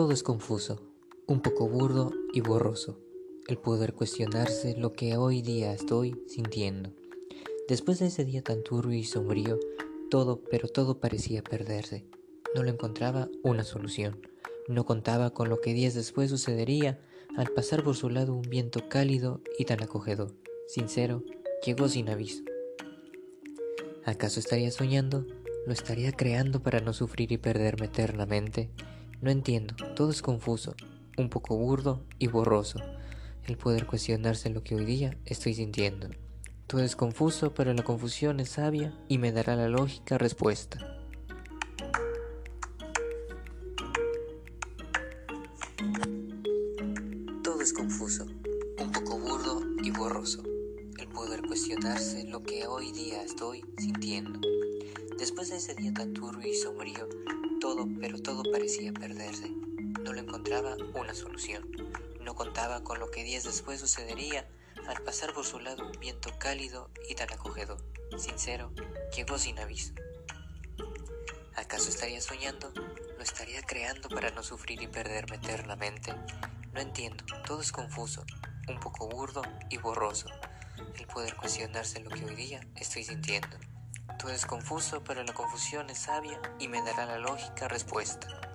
Todo es confuso, un poco burdo y borroso, el poder cuestionarse lo que hoy día estoy sintiendo. Después de ese día tan turbio y sombrío, todo, pero todo parecía perderse. No le encontraba una solución. No contaba con lo que días después sucedería al pasar por su lado un viento cálido y tan acogedor. Sincero, llegó sin aviso. ¿Acaso estaría soñando? ¿Lo estaría creando para no sufrir y perderme eternamente? No entiendo, todo es confuso, un poco burdo y borroso, el poder cuestionarse lo que hoy día estoy sintiendo. Todo es confuso, pero la confusión es sabia y me dará la lógica respuesta. Todo es confuso, un poco burdo y borroso, el poder cuestionarse lo que hoy día estoy sintiendo. Después de ese día tan turbio y sombrío, todo, pero todo parecía perderse. No le encontraba una solución. No contaba con lo que días después sucedería al pasar por su lado un viento cálido y tan acogedor. Sincero, llegó sin aviso. ¿Acaso estaría soñando? ¿Lo estaría creando para no sufrir y perderme eternamente? No entiendo, todo es confuso, un poco burdo y borroso, el poder cuestionarse lo que hoy día estoy sintiendo. Todo es confuso, pero la confusión es sabia y me dará la lógica respuesta.